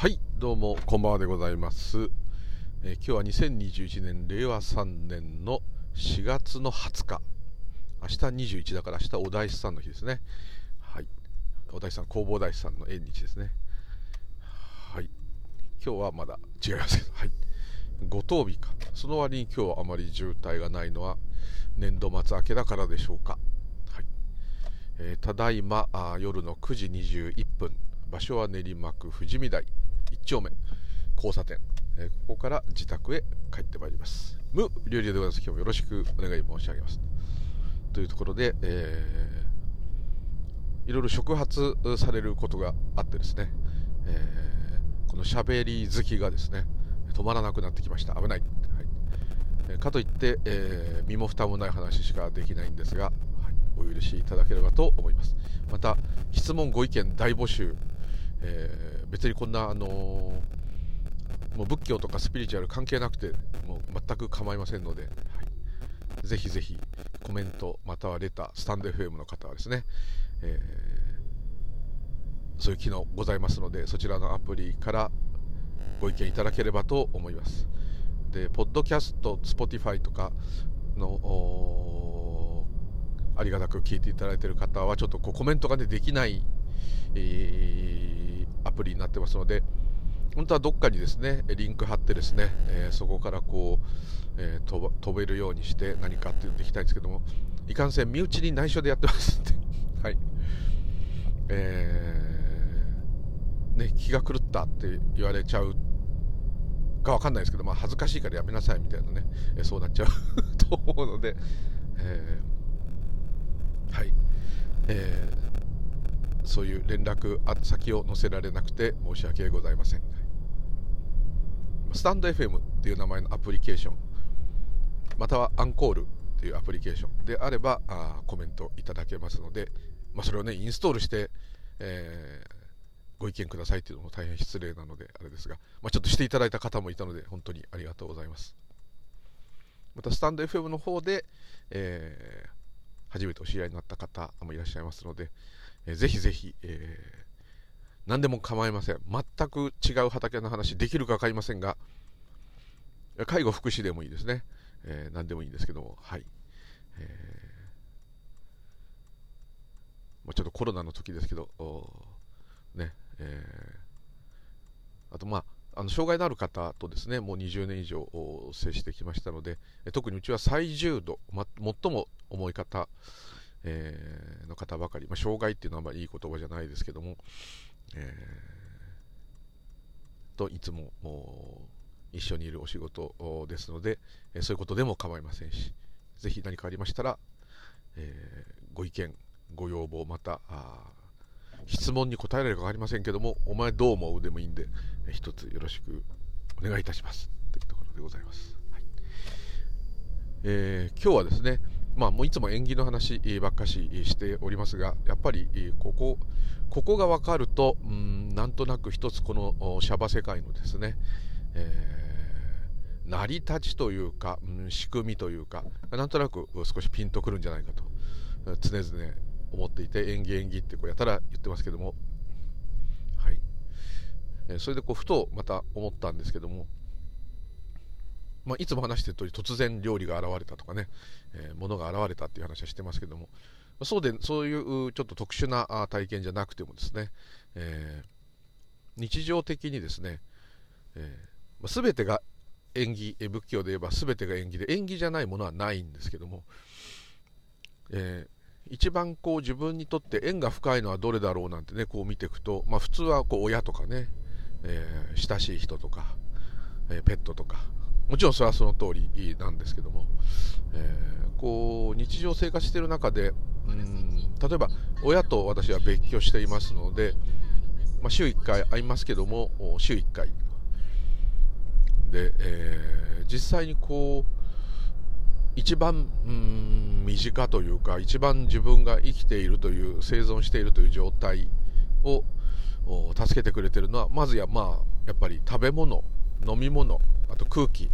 はいどうもこんばんはでございます、えー、今日は2021年令和3年の4月の20日。明日21だから明日お大師さんの日ですね。はい。お大師さん弘法大師さんの縁日ですね。はい。今日はまだ違いますけど。はい。五等日か。その割に今日はあまり渋滞がないのは年度末明けだからでしょうか。はい、えー、ただいま夜の9時21分。場所は練馬区富士見台。1丁目交差点、えー、ここから自宅へ帰ってまいります。無料理でございます。今日もよろしくお願い申し上げます。というところで、えー、いろいろ触発されることがあってですね、えー、この喋り好きがですね止まらなくなってきました。危ない、はい、かといって、えー、身も蓋もない話しかできないんですが、はい、お許しいただければと思います。また質問ご意見大募集えー、別にこんな、あのー、もう仏教とかスピリチュアル関係なくてもう全く構いませんので、はい、ぜひぜひコメントまたはレタースタンド FM の方はですね、えー、そういう機能ございますのでそちらのアプリからご意見いただければと思います。でポッドキャスト Spotify とかのありがたく聞いていただいている方はちょっとこうコメントが、ね、できない、えーアプリになってますので本当はどっかにですねリンク貼ってですね、えー、そこからこう、えー、飛べるようにして何かっていうのでいきたいんですけどもいかんせん身内に内緒でやってますんで。はい。えー、ね気が狂ったって言われちゃうかわかんないですけど、まあ、恥ずかしいからやめなさいみたいなね、えそうなっちゃう と思うので、えー、はい、えそういう連絡先を載せられなくて申し訳ございません。スタンド FM っていう名前のアプリケーション。またはアンコールっていうアプリケーション。であればあコメントいただけますので、まあ、それをねインストールして、えー、ご意見くださいっていうのも大変失礼なのであれですが、まあ、ちょっとしていただいた方もいたので本当にありがとうございます。またスタンド FM の方で、えー、初めてお知り合いになった方もいらっしゃいますので、えー、ぜひぜひ、えー、何でも構いません。全く違う畑の話できるか分かりませんが、介護福祉でもいいですね。えー、何でもいいんですけども、はい。えー、まあ、ちょっとコロナの時ですけど、ね、えー、あとまあ、あの障害のある方とですねもう20年以上接してきましたので特にうちは最重度、ま、最も重い方えー、の方ばかり、まあ、障害っていうのはまりいい言葉じゃないですけども、えー、といつも一緒にいるお仕事ですので、えそういうことでも構いませんし、ぜひ何かありましたら、えー、ご意見、ご要望、また質問に答えられるか分かりませんけども、お前どう思うでもいいんで、えー、一つよろしくお願いいたしますというところでございます。はい。えー、今日はですね、まあ、もういつも縁起の話ばっかししておりますがやっぱりここここが分かるとうんなんとなく一つこのシャバ世界のですね、えー、成り立ちというか、うん、仕組みというかなんとなく少しピンとくるんじゃないかと常々思っていて縁起縁起ってこうやたら言ってますけどもはい、えそれでこうふとまた思ったんですけどもまあ、いつも話してる通り突然料理が現れたとかね、えー、物が現れたっていう話はしてますけどもそうでそういうちょっと特殊な体験じゃなくてもですね、えー、日常的にですね、えー、全てが縁起仏教で言えば全てが縁起で縁起じゃないものはないんですけども、えー、一番こう自分にとって縁が深いのはどれだろうなんてねこう見ていくと、まあ、普通はこう親とかね、えー、親しい人とか、えー、ペットとかもちろんそれはその通りなんですけども、えー、こう日常生活している中でうん例えば親と私は別居していますので、まあ、週1回会いますけども週1回。で、えー、実際にこう一番うん身近というか一番自分が生きているという生存しているという状態を助けてくれてるのはまずやまあやっぱり食べ物飲み物あと空気。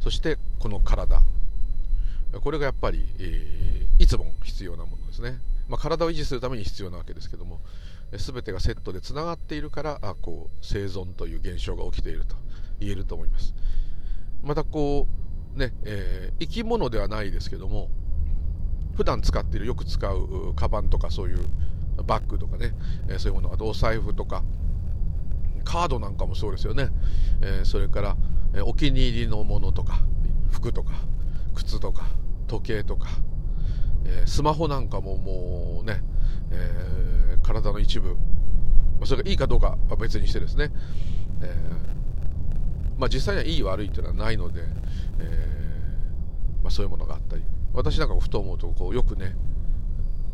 そしてこの体。これがやっぱり、えー、いつも必要なものですね、まあ、体を維持するために必要なわけですけども全てがセットでつながっているからあこう生存という現象が起きていると言えると思います。またこうね、えー、生き物ではないですけども普段使っているよく使うカバンとかそういうバッグとかね、えー、そういうものあとお財布とかカードなんかもそうですよね、えー、それから、お気に入りのものとか服とか靴とか時計とか、えスマホなんかももうね、え体の一部、それがいいかどうかは別にしてですね、えまあ、実際にはいい悪いっていうのはないので、えまあ、そういうものがあったり私なんかもふと思うとこうよくね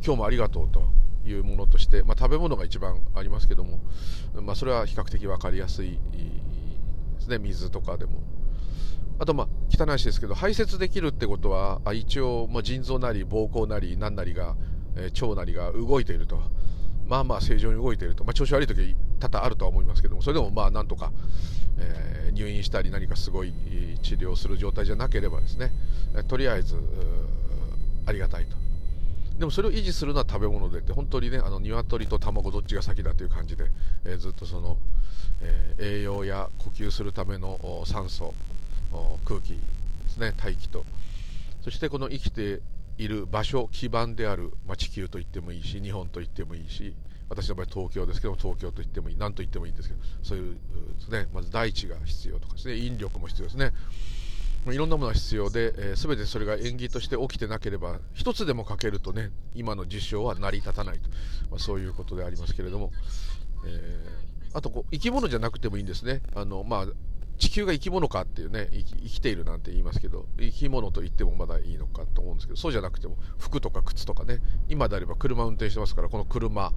今日もありがとうというものとして、まあ、食べ物が一番ありますけども、まあ、それは比較的分かりやすいですね。水とかでも。あとまあ汚い話ですけど排泄できるってことは一応、まあ、腎臓なり膀胱なり何なりが、えー、腸なりが動いていると。まあまあ正常に動いていると、まあ、調子悪い時多々あるとは思いますけどもそれでもまあなんとか、えー、入院したり何かすごい治療する状態じゃなければですね。とりあえずありがたいと。でもそれを維持するのは食べ物でって本当にねあの鶏と卵どっちが先だという感じで、えー、ずっとその、えー、栄養や呼吸するための酸素空気ですね大気と。そしてこの生きている場所基盤である、まあ、地球と言ってもいいし日本と言ってもいいし私の場合東京ですけども東京と言ってもいい何と言ってもいいんですけどそういうですねまず大地が必要とかですね引力も必要ですね。いろんなものが必要で、えー、全てそれが縁起として起きてなければ一つでも欠けるとね今の事象は成り立たないと、まあ、そういうことでありますけれども、えー、あとこう生き物じゃなくてもいいんですね。あの、まあ、地球が生き物かっていうね生きているなんて言いますけど生き物と言ってもまだいいのかと思うんですけどそうじゃなくても服とか靴とかね今であれば車運転してますからこの車、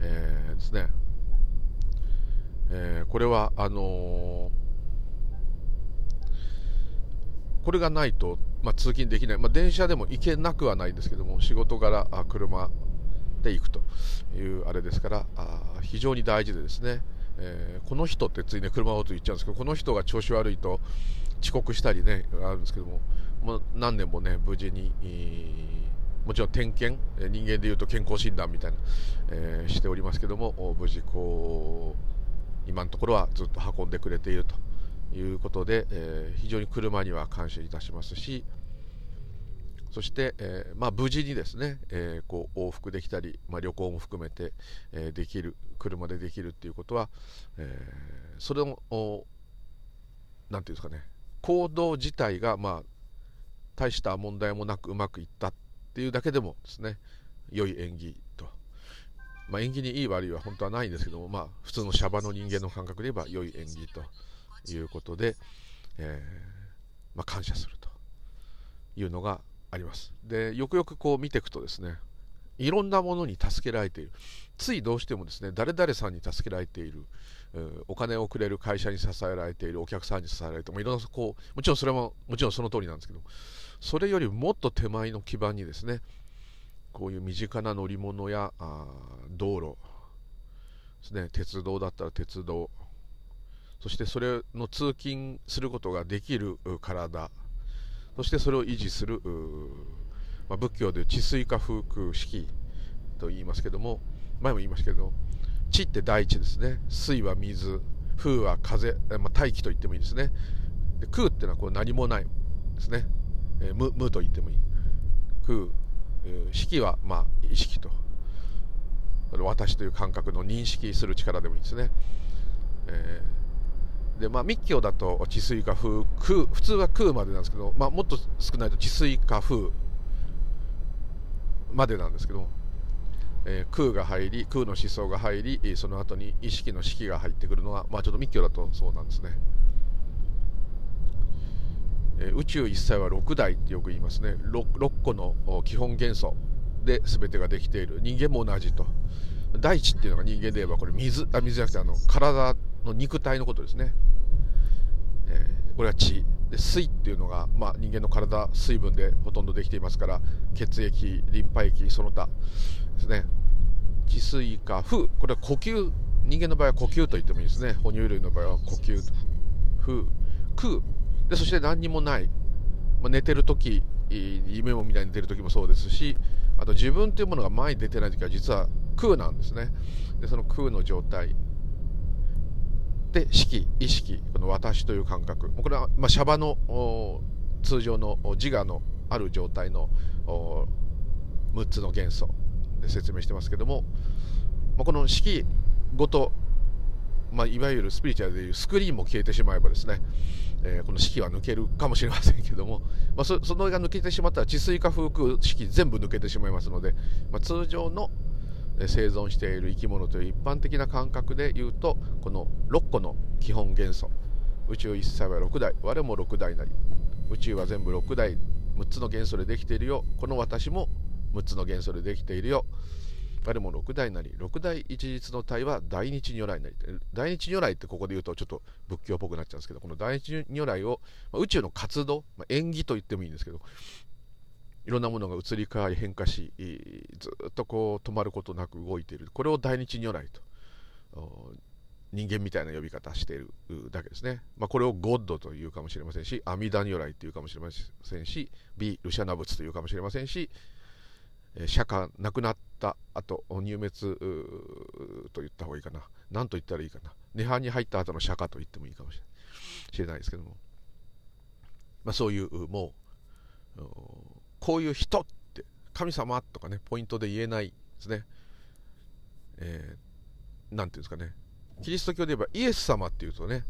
えー、ですね、え、これはあのーこれがないと、まあ、通勤できない、まあ、電車でも行けなくはないんですけども仕事柄あ車で行くというあれですからあ非常に大事でですね、えー、この人ってついね車をと言っちゃうんですけどこの人が調子悪いと遅刻したりねあるんですけどももう何年もね無事に、もちろん点検人間でいうと健康診断みたいな、えー、しておりますけども無事こう今のところはずっと運んでくれていると。いうことで、えー、非常に車には感謝いたしますしそして、えー、まあ、無事にですね、えー、こう往復できたり、まあ、旅行も含めて、えできる車でできるっていうことは、えそれも何ていうんですかね行動自体が、まあ、大した問題もなくうまくいったっていうだけでもですね良い縁起と、まあ、縁起にいい悪いは本当はないんですけども、まあ、普通のシャバの人間の感覚で言えば良い縁起と。いうことで、えー、まあ、感謝するというのがあります。でよくよくこう見ていくとですねいろんなものに助けられているついどうしてもですね誰々さんに助けられているお金をくれる会社に支えられているお客さんに支えられてもいろんなこうもちろんそれももちろんその通りなんですけどそれよりもっと手前の基盤にですねこういう身近な乗り物やあ道路ですね鉄道だったら鉄道そしてそれの通勤することができる体。そしてそれを維持する、まあ、仏教で治水化風空式と言いますけども前も言いましたけど地って大地ですね。水は水風は風、まあ、大気と言ってもいいですね。で空っていうのはこう何もないですね、えー、無無と言ってもいい。空、えー、式はまあ意識と。私という感覚の認識する力でもいいですね、えーで、まあ、密教だと治水化風空普通は空までなんですけど、まあ、もっと少ないと治水化風までなんですけど、えー、空が入り空の思想が入りその後に意識の式が入ってくるのが、まあ、ちょっと密教だとそうなんですね、えー、宇宙一切は6代ってよく言いますね。6, 6個の基本元素で全てができている。人間も同じと。大地っていうのが人間で言えばこれ水。あ水じゃなくてあの体の肉体のことですね、えー、これは血。で水っていうのが、まあ、人間の体水分でほとんどできていますから血液リンパ液その他ですね。治水か風これは呼吸。人間の場合は呼吸と言ってもいいですね。哺乳類の場合は呼吸。風空でそして何にもない、まあ、寝てる時夢を見ない寝てる時もそうですしあと自分というものが前に出てない時は実は空なんですね。でその空の状態。で識意識この私という感覚。これは、まあ、シャバの通常の自我のある状態の6つの元素で説明してますけども、まあ、この式ごと、まあ、いわゆるスピリチュアルでいうスクリーンも消えてしまえばですね、えー、この式は抜けるかもしれませんけども、まあ、そそのが抜けてしまったら治水化風空式全部抜けてしまいますので、まあ、通常の生存している生き物という一般的な感覚で言うとこの6個の基本元素。宇宙一切は6台我も6台なり。宇宙は全部6台6つの元素でできているよ。この私も6つの元素でできているよ。我も6代なり。6代一律の体は大日如来なり。大日如来ってここで言うとちょっと仏教っぽくなっちゃうんですけどこの大日如来を、宇宙の活動、縁起と言ってもいいんですけどいろんなものが移り変わり変化しずっとこう止まることなく動いている。これを大日如来と人間みたいな呼び方しているだけですね、まあ、これをゴッドというかもしれませんし阿弥陀如来というかもしれませんしビ・ルシャナ仏というかもしれませんし釈迦亡くなった後入滅と言った方がいいかな。何と言ったらいいかな。涅槃に入った後の釈迦と言ってもいいかもしれない。ですけども、まあ、そういうもうこういう人って神様とかねポイントで言えないですね。えー、なんていうんですかね。キリスト教で言えばイエス様っていうとね、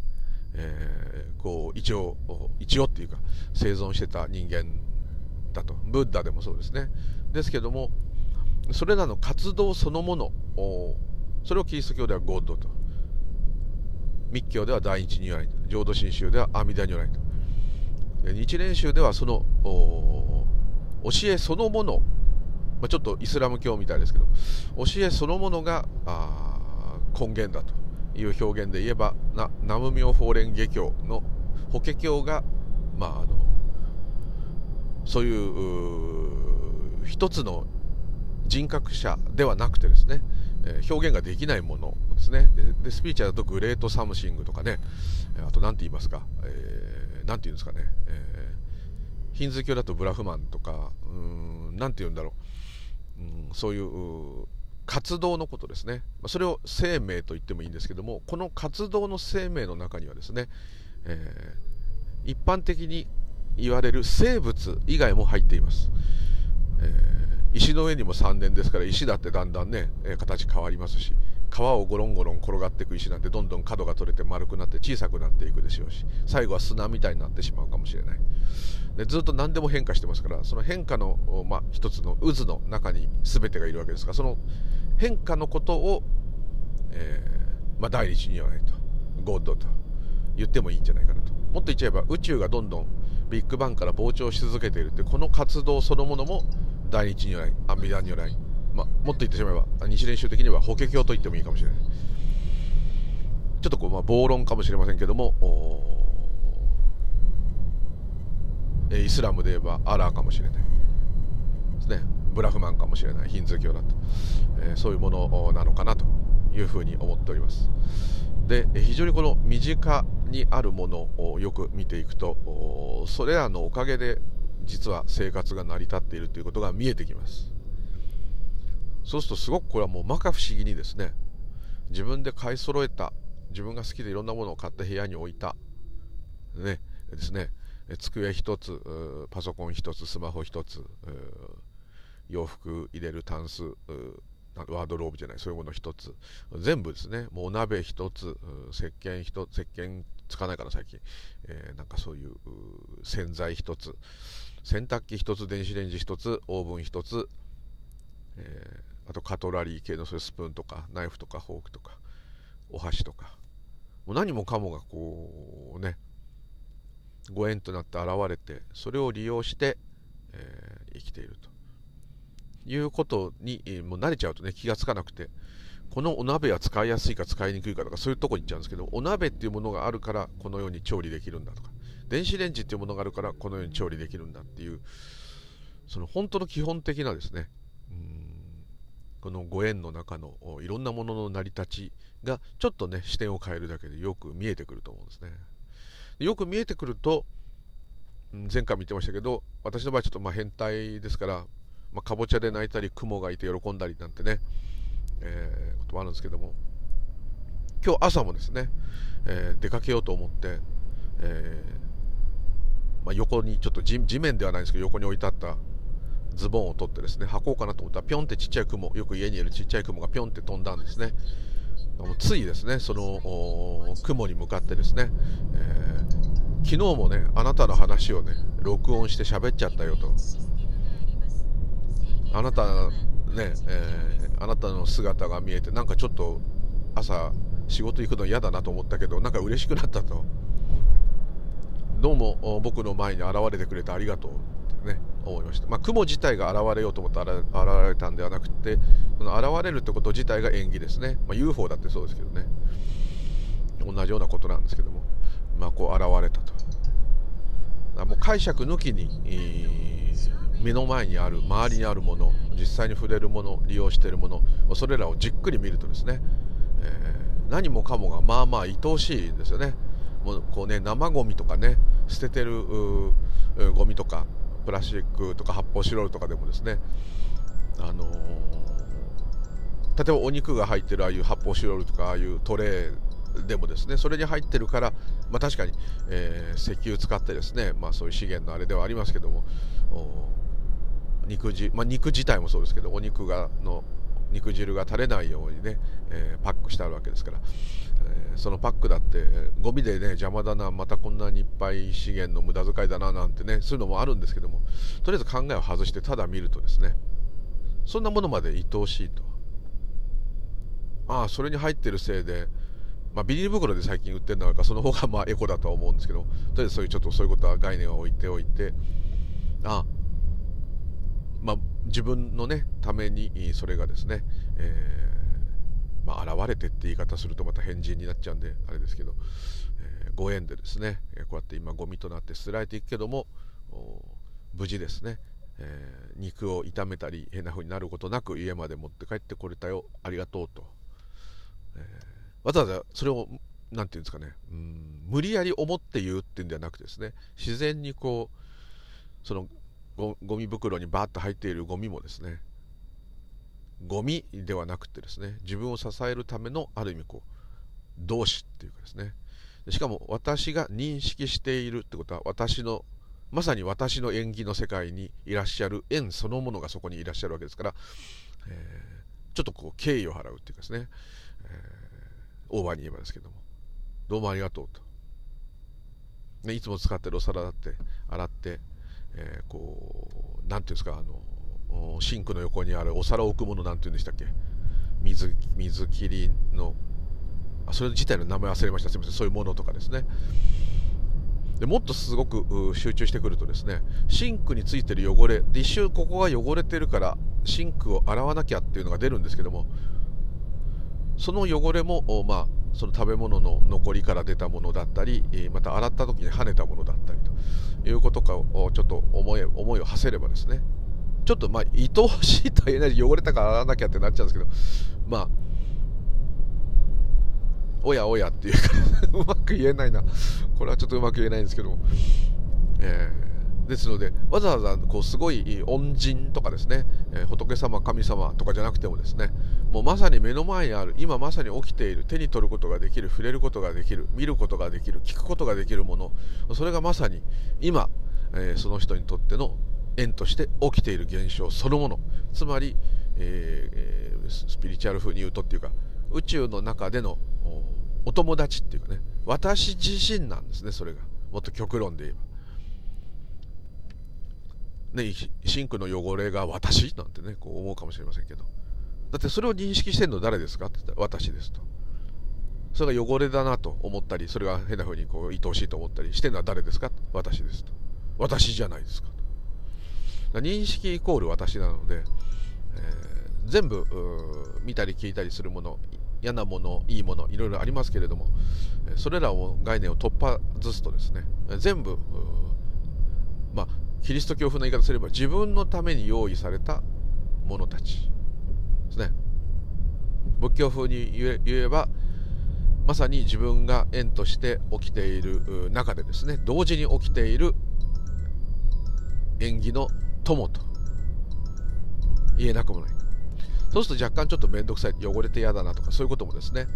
えー、こう一応一応っていうか生存してた人間だと。ブッダでもそうですね。ですけどもそれらの活動そのものそれをキリスト教ではゴッドと。密教では第一如来浄土真宗では阿弥陀如来と。日蓮宗ではその教えそのもの、まあ、ちょっとイスラム教みたいですけど。教えそのものが根源だという表現で言えばな南無妙法蓮華経の法華経が、まあ、あのそういう一つの人格者ではなくてですね、え、表現ができないものですね。でスピリチュアルだと Great Something とかねあと何て言いますか、えー、て言うんですかね、えー、ヒンズー教だとブラフマンとか何て言うんだろう、うん、そういう活動のことですね。それを生命と言ってもいいんですけどもこの活動の生命の中にはですね、えー、一般的に言われる生物以外も入っています、えー、石の上にも3年ですから石だってだんだんね、形変わりますし川をゴロンゴロン転がっていく石なんてどんどん角が取れて丸くなって小さくなっていくでしょうし最後は砂みたいになってしまうかもしれない。でずっと何でも変化してますからその変化の、まあ、一つの渦の中に全てがいるわけですからその変化のことを、えー、まあ、第一に言わないとゴッドと言ってもいいんじゃないかなと。もっと言っちゃえば宇宙がどんどんビッグバンから膨張し続けているってこの活動そのものも第一如来阿弥陀如来、まあ、もっと言ってしまえば日蓮宗的には法華経と言ってもいいかもしれない。ちょっとこう、まあ、暴論かもしれませんけどもイスラムで言えばアラーかもしれない。ですね。ブラフマンかもしれない。ヒンズー教だと、え、そういうものなのかなというふうに思っております。で非常にこの身近にあるものをよく見ていくとそれらのおかげで実は生活が成り立っているということが見えてきます。そうするとすごくこれはもう摩訶不思議にですね自分で買い揃えた自分が好きでいろんなものを買って部屋に置いたねですね机一つパソコン一つスマホ一つ洋服入れるタンスワードローブじゃないそういうもの一つ。全部ですね。もうお鍋一つ石鹸一つ石鹸つかないかな最近、えー、なんかそういう洗剤一つ洗濯機一つ電子レンジ一つオーブン一つ、えー、あとカトラリー系のそういうスプーンとかナイフとかフォークとかお箸とか。もう何もかもがこうねご縁となって現れてそれを利用して、えー、生きているということに、もう慣れちゃうとね、気がつかなくて、このお鍋は使いやすいか使いにくいかとか、そういうとこに行っちゃうんですけど、お鍋っていうものがあるから、このように調理できるんだとか、電子レンジっていうものがあるから、このように調理できるんだっていう、その本当の基本的なですね、このご縁の中のいろんなものの成り立ちが、ちょっとね、視点を変えるだけでよく見えてくると思うんですね。よく見えてくると、前回も言ってましたけど、私の場合ちょっとま変態ですから、まあ、かぼちゃで泣いたり雲がいて喜んだりなんてねえー、こともあるんですけども今日朝もですね、えー、出かけようと思って、えー、まあ、横にちょっと地面ではないんですけど横に置いてあったズボンを取ってですね履こうかなと思ったらピョンってちっちゃい雲よく家にいるちっちゃい雲がピョンって飛んだんですね。ついですねその雲に向かってですね、えー、昨日もねあなたの話をね録音して喋っちゃったよと。あなたね、えー、あなたの姿が見えてなんかちょっと朝仕事行くの嫌だなと思ったけどなんか嬉しくなったと。どうも僕の前に現れてくれてありがとう。ね思いました、まあ、雲自体が現れようと思って現れたんではなくてその現れるってこと自体が縁起ですね、まあ、UFO だってそうですけどね。同じようなことなんですけども、まあ、こう現れたと。もう解釈抜きに、えー、目の前にある周りにあるもの実際に触れるもの利用しているものそれらをじっくり見るとですね、えー、何もかもがまあまあ愛おしいですよね。もうこうね生ゴミとかね捨ててるゴミとかプラスチックとか発泡スチロールとかでもですねあのー、例えばお肉が入ってるああいう発泡スチロールとかああいうトレーでもですねそれに入ってるから、まあ、確かに、えー、石油使ってですね、まあ、そういう資源のあれではありますけども肉じ、まあ、肉自体もそうですけどお肉がの肉汁が垂れないようにね、えー、パックしてあるわけですから、えー、そのパックだってゴミでね邪魔だなまたこんなにいっぱい資源の無駄遣いだななんてねそういうのもあるんですけどもとりあえず考えを外してただ見るとですねそんなものまで愛おしいと。ああそれに入ってるせいでまあ、ビニール袋で最近売ってるのからその方がまあエコだとは思うんですけどとりあえずそういうちょっとそういうことは概念を置いておいてあまあ自分のねためにそれがですね、えー、まあ、現れてって言い方するとまた変人になっちゃうんであれですけど、えー、ご縁でですねこうやって今ゴミとなって捨てられていくけども無事ですね、えー、肉を炒めたり変な風になることなく家まで持って帰ってこれたよありがとうと、えわざわざそれを何て言うんですかねうん無理やり思って言うっていうんではなくてですね自然にこうそのゴミ袋にバーッと入っているゴミもですねゴミではなくてですね自分を支えるためのある意味こう同志っていうかですね。しかも私が認識しているってことは私のまさに私の演技の世界にいらっしゃる縁そのものがそこにいらっしゃるわけですから、えー、ちょっとこう敬意を払うっていうかですね、えー、オーバーに言えばですけどもどうもありがとうと、ね、いつも使ってるお皿だって洗ってえー、こう何ていうんですかあのシンクの横にあるお皿を置くものなんて言うんでしたっけ？水水切りのあそれ自体の名前忘れました。すみません。そういうものとかですね。でもっとすごく集中してくるとですねシンクについてる汚れ一瞬ここが汚れてるからシンクを洗わなきゃっていうのが出るんですけどもその汚れも、まあ、その食べ物の残りから出たものだったりまた洗った時に跳ねたものだったりということかをちょっと思い思いを馳せればですねちょっとまあ愛おしいとは言えない汚れたから洗わなきゃってなっちゃうんですけどまあおやおやっていうか うまく言えないな。これはちょっとうまく言えないんですけども、えーですのでわざわざこうすごい恩人とかですね、えー、仏様神様とかじゃなくてもですねもうまさに目の前にある今まさに起きている手に取ることができる触れることができる見ることができる聞くことができるものそれがまさに今、えー、その人にとっての縁として起きている現象そのものつまり、えー、スピリチュアル風に言うとっていうか宇宙の中でのお友達っていうかね私自身なんですねそれがもっと極論で言えばね、シンクの汚れが私なんてね、こう思うかもしれませんけど。だってそれを認識してるの誰ですか？って言ったら私ですと。それが汚れだなと思ったり、それが変な風にこう愛おしいと思ったりしてるのは誰ですか？私ですと。私じゃないですかと。認識イコール私なので、えー、全部見たり聞いたりするもの、嫌なもの、いいもの、いろいろありますけれども、それらを概念を突破ずつとですね、全部、まあ、キリスト教風の言い方すれば自分のために用意された者たちですね。仏教風に言えばまさに自分が縁として起きている中でですね同時に起きている縁起の友と言えなくもない。そうすると若干ちょっと面倒くさい汚れて嫌だなとかそういうこともですね、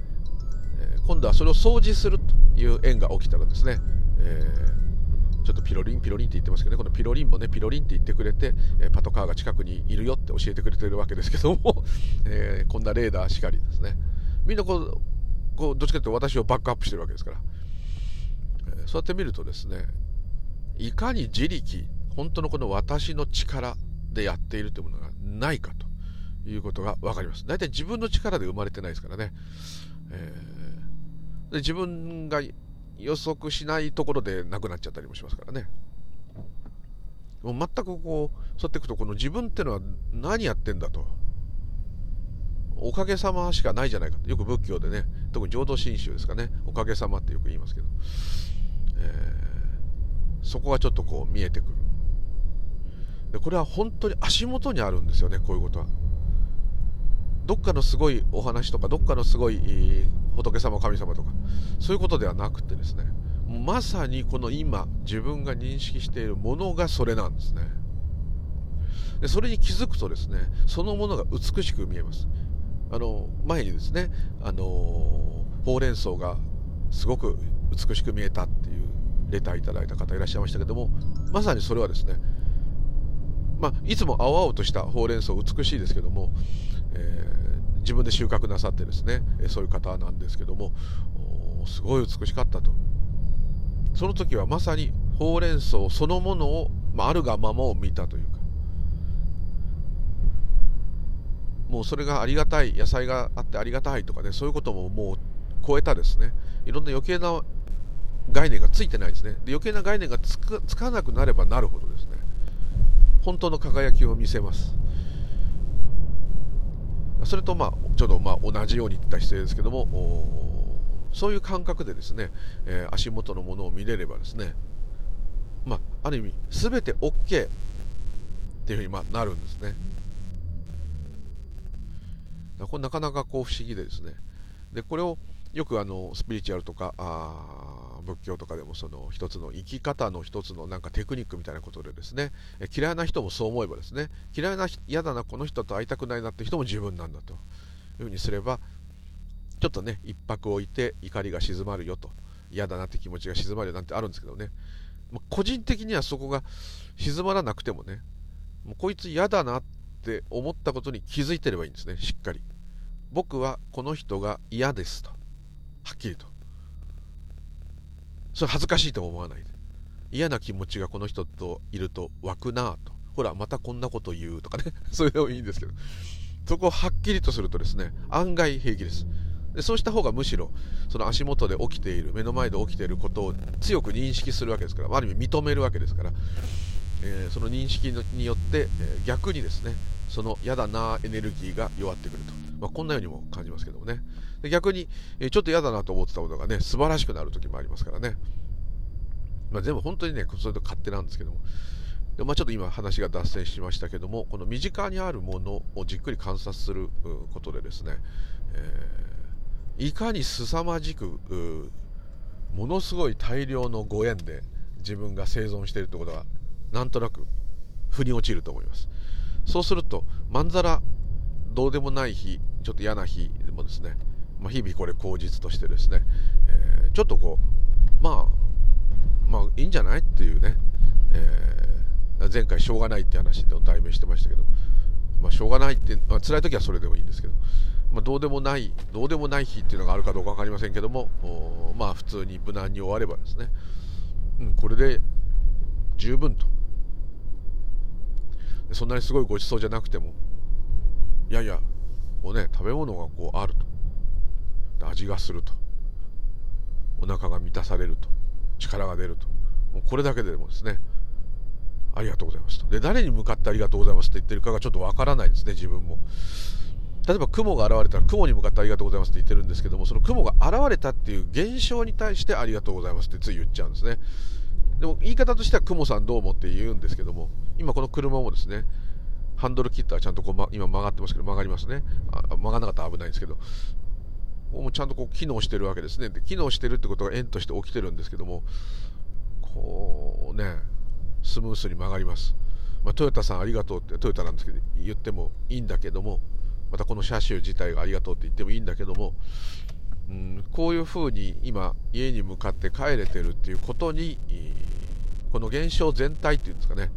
今度はそれを掃除するという縁が起きたらですね、えー、ちょっとピロリンピロリンって言ってますけどねこのピロリンもねピロリンって言ってくれて、えパトカーが近くにいるよって教えてくれてるわけですけども、えこんなレーダーしかりですねみんなこうこうどっちかというと私をバックアップしてるわけですから、えそうやって見るとですねいかに自力本当のこの私の力でやっているというものがないかということが分かります。大体自分の力で生まれてないですからね。えー、で自分が予測しないところでなくなっちゃったりもしますからね。もう全くこう、そうやっていくと、この自分ってのは何やってんだと。おかげさましかないじゃないかと。よく仏教でね、特に浄土真宗ですかね、おかげさまってよく言いますけど、えー、そこがちょっとこう見えてくる。でこれは本当に足元にあるんですよね、こういうことは。どっかのすごいお話とかどっかのすごい仏様神様とかそういうことではなくてですねまさにこの今自分が認識しているものがそれなんですね。でそれに気づくとですねそのものが美しく見えます。あの前にですねあのほうれん草がすごく美しく見えたっていうレターいただいた方いらっしゃいましたけどもまさにそれはですねまあ、いつも青々としたほうれん草美しいですけども、えー、自分で収穫なさってですねそういう方なんですけどもすごい美しかったと。その時はまさにほうれん草そのものを、まあ、あるがままを見たというか。もうそれがありがたい野菜があってありがたいとかねそういうことももう超えたですね。いろんな余計な概念がついてないですね。で余計な概念がつかなくなればなるほどですね。本当の輝きを見せます。それとまあちょうどまあ同じように言った姿勢ですけどもそういう感覚でですね、えー、足元のものを見れればですねまあある意味全て OK っていうふうにまあなるんですね。これなかなかこう不思議でですね。でこれをよくあのスピリチュアルとかあ仏教とかでもその一つの生き方の一つのなんかテクニックみたいなことでですね嫌いな人もそう思えばですね嫌いな嫌だなこの人と会いたくないなって人も自分なんだというふうにすればちょっとね一泊置いて怒りが静まるよと嫌だなって気持ちが静まるよなんてあるんですけどね、ま、個人的にはそこが静まらなくてもねもうこいつ嫌だなって思ったことに気づいてればいいんですねしっかり。僕はこの人が嫌ですと。はっきりと。それ恥ずかしいとも思わない嫌な気持ちがこの人といると湧くなと。ほらまたこんなこと言うとかね。それでもいいんですけど。そこをはっきりとするとですね案外平気です。でそうした方がむしろその足元で起きている目の前で起きていることを強く認識するわけですからある意味認めるわけですから、えー、その認識によって、えー、逆にですねその嫌だなエネルギーが弱ってくると、まあ、こんなようにも感じますけどもね逆に、えちょっと嫌だなと思ってたことがね、素晴らしくなる時もありますからね。まあ、全部本当にね、それと勝手なんですけども。でまあ、ちょっと今話が脱線しましたけども、この身近にあるものをじっくり観察することでですね、えー、いかに凄まじく、ものすごい大量のご縁で自分が生存しているということが、なんとなく腑に落ちると思います。そうすると、まんざらどうでもない日、ちょっと嫌な日でもですね、まあ、日々これ口実としてですね、えー、ちょっとこうまあまあいいんじゃないっていうね、えー、前回しょうがないって話で題名してましたけど、まあ、しょうがないって、まあ、辛い時はそれでもいいんですけど、まあ、どうでもないどうでもない日っていうのがあるかどうか分かりませんけどもまあ普通に無難に終わればですね、うん、これで十分と。そんなにすごいごちそうじゃなくてもいやいやこうね食べ物がこうあると。味がすると。お腹が満たされると。力が出ると。もうこれだけでもですねありがとうございますとで誰に向かってありがとうございますって言ってるかがちょっとわからないですね自分も。例えば雲が現れたら雲に向かってありがとうございますって言ってるんですけどもその雲が現れたっていう現象に対してありがとうございますってつい言っちゃうんですね。でも言い方としては雲さんどうもって言うんですけども今この車もですねハンドル切ったらちゃんとこう、ま、今曲がってますけど曲がりますね。あ曲がらなかったら危ないんですけどもうちゃんとこう機能してるわけですね。で機能してるってことが円として起きてるんですけどもこうねスムースに曲がります、まあ、トヨタさんありがとうってトヨタなんですけど言ってもいいんだけどもまたこの車種自体がありがとうって言ってもいいんだけども、うん、こういうふうに今家に向かって帰れてるっていうことにこの現象全体っていうんですかね。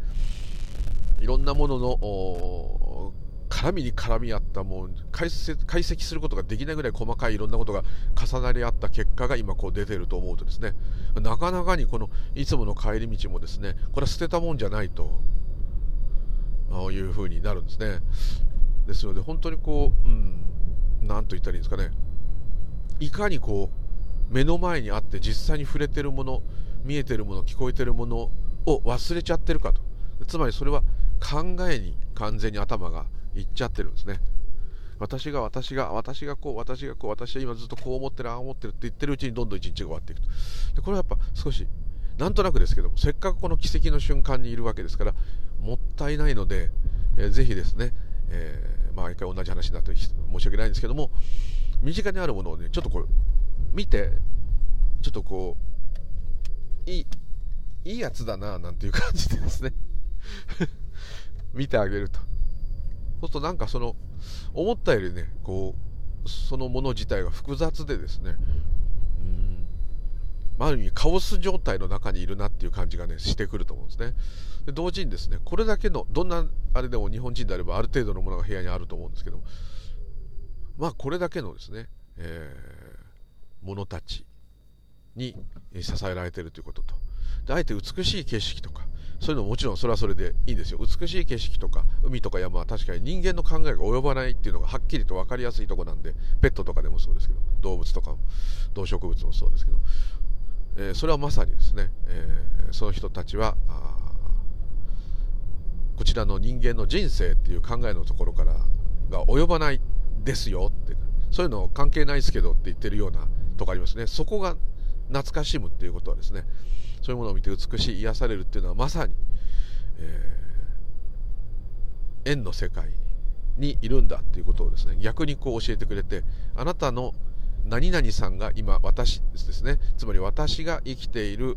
いろんなものの絡みに絡み合ったもう解析することができないぐらい細かいいろんなことが重なり合った結果が今こう出てると思うとですね。なかなかにこのいつもの帰り道もですねこれは捨てたもんじゃないというふうになるんですね。ですので本当にこううん何と言ったらいいんですかね。いかにこう目の前にあって実際に触れてるもの見えてるもの聞こえてるものを忘れちゃってるかと。つまりそれは考えに完全に頭がいっちゃってるんですね。私が私が私がこう私がこう私は今ずっとこう思ってるああ思ってるって言ってるうちにどんどん一日が終わっていくと。でこれはやっぱ少しなんとなくですけどもせっかくこの奇跡の瞬間にいるわけですからもったいないので、えー、ぜひですね、えー、毎回同じ話になって申し訳ないんですけども身近にあるものをねちょっとこう見てちょっとこういいいいやつだななんていう感じでですね。見てあげると。そうするとなんかその思ったよりねこうそのもの自体が複雑でですね。うん。ある意味カオス状態の中にいるなっていう感じがねしてくると思うんですね。で同時にですねこれだけのどんなあれでも日本人であればある程度のものが部屋にあると思うんですけどもまあこれだけのですね、えー、ものたちに支えられているということと。であえて美しい景色とかそういうのももちろんそれはそれでいいんですよ。美しい景色とか海とか山は確かに人間の考えが及ばないっていうのがはっきりと分かりやすいとこなんでペットとかでもそうですけど動物とかも動植物もそうですけど、えー、それはまさにですね、えー、その人たちはこちらの人間の人生っていう考えのところからが及ばないですよってそういうの関係ないですけどって言ってるようなとこありますね。そこが懐かしむっていうことはですねそういうものを見て美しい癒されるっていうのはまさに、えー、縁の世界にいるんだっていうことをですね逆にこう教えてくれてあなたの何々さんが今私ですね。つまり私が生きている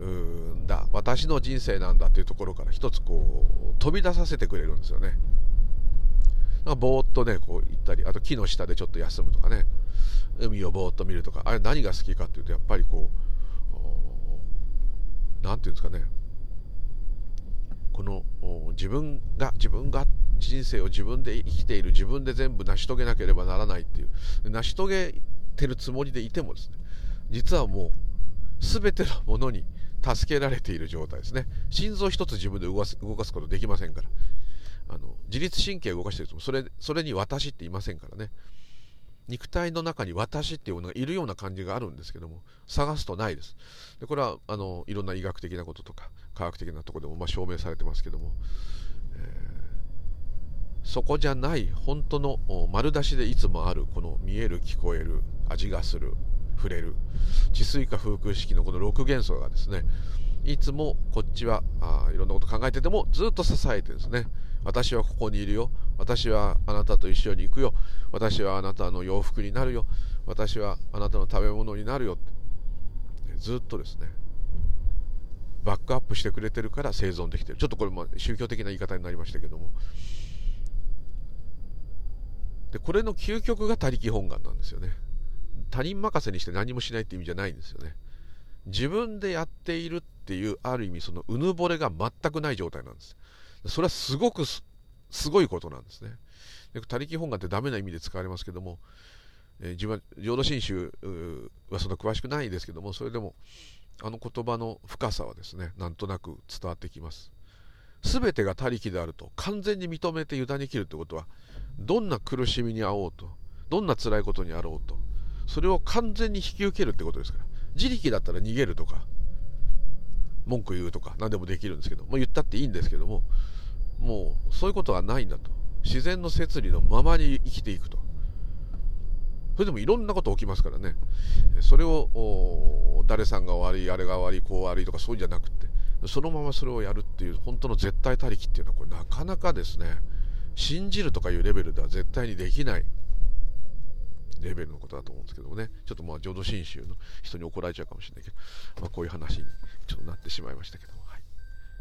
んだ。私の人生なんだというところから一つこう飛び出させてくれるんですよね。なんかぼーっとねこう行ったりあと木の下でちょっと休むとかね。海をぼーっと見るとか。あれ何が好きかっていうとやっぱりこう何て言うんですかね。この自分が自分が人生を自分で生きている自分で全部成し遂げなければならないっていう。成し遂げてるつもりでいてもですね。実はもう全てのものに助けられている状態ですね。心臓一つ自分で動かす動かすことできませんから。あの自律神経を動かしてるとそれそれに私っていませんからね。肉体の中に私っていうものがいるような感じがあるんですけども探すとないです。でこれはあのいろんな医学的なこととか科学的なとこでもま証明されてますけども、えー、そこじゃない本当の丸出しでいつもあるこの見える聞こえる味がする触れる治水化風空式のこの6元素がですねいつもこっちはあいろんなこと考えててもずっと支えてですね私はここにいるよ。私はあなたと一緒に行くよ。私はあなたの洋服になるよ。私はあなたの食べ物になるよ。ってずっとですね。バックアップしてくれてるから生存できてる。ちょっとこれも宗教的な言い方になりましたけども。でこれの究極が他力本願なんですよね。他人任せにして何もしないって意味じゃないんですよね。自分でやっているっていうある意味そのうぬぼれが全くない状態なんです。それはすごくすごいことなんですね。で他力本願ってダメな意味で使われますけども、えー、自分は浄土真宗はそんな詳しくないですけどもそれでもあの言葉の深さはですねなんとなく伝わってきます。全てが他力であると完全に認めて委ねきるということはどんな苦しみに遭おうとどんな辛いことにあろうとそれを完全に引き受けるってことですから。自力だったら逃げるとか文句言うとか何でもできるんですけどもう言ったっていいんですけどももうそういうことはないんだと。自然の摂理のままに生きていくと。それでもいろんなこと起きますからね。それを誰さんが悪いあれが悪いこう悪いとかそういうんじゃなくてそのままそれをやるっていう本当の絶対他力っていうのはこれなかなかですね。信じるとかいうレベルでは絶対にできない。レベルのことだと思うんですけどもね。ちょっとまあ浄土真宗の人に怒られちゃうかもしれないけど、まあ、こういう話にちょっとなってしまいましたけども、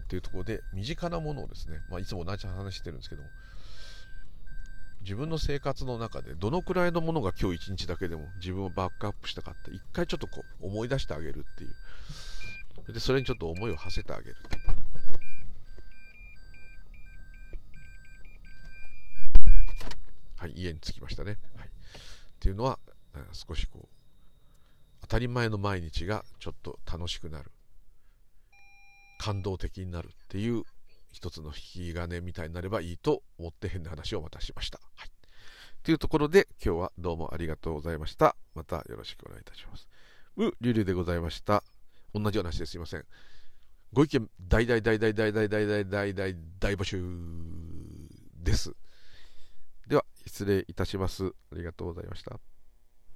はい、というところで身近なものをですね、まあ、いつも同じ話してるんですけども自分の生活の中でどのくらいのものが今日一日だけでも自分をバックアップしたかって一回ちょっとこう思い出してあげるっていう。でそれにちょっと思いを馳せてあげる。はい家に着きましたね、はい、っていうのは少しこう当たり前の毎日がちょっと楽しくなる。感動的になるっていう一つの引き金みたいになればいいと思って変な話をまたしました。はい。というところで今日はどうもありがとうございました。またよろしくお願いいたします。う、りゅうりゅうでございました。同じ話ですいません。ご意見大大大大大大大大大大大募集です。では、失礼いたします。ありがとうございました。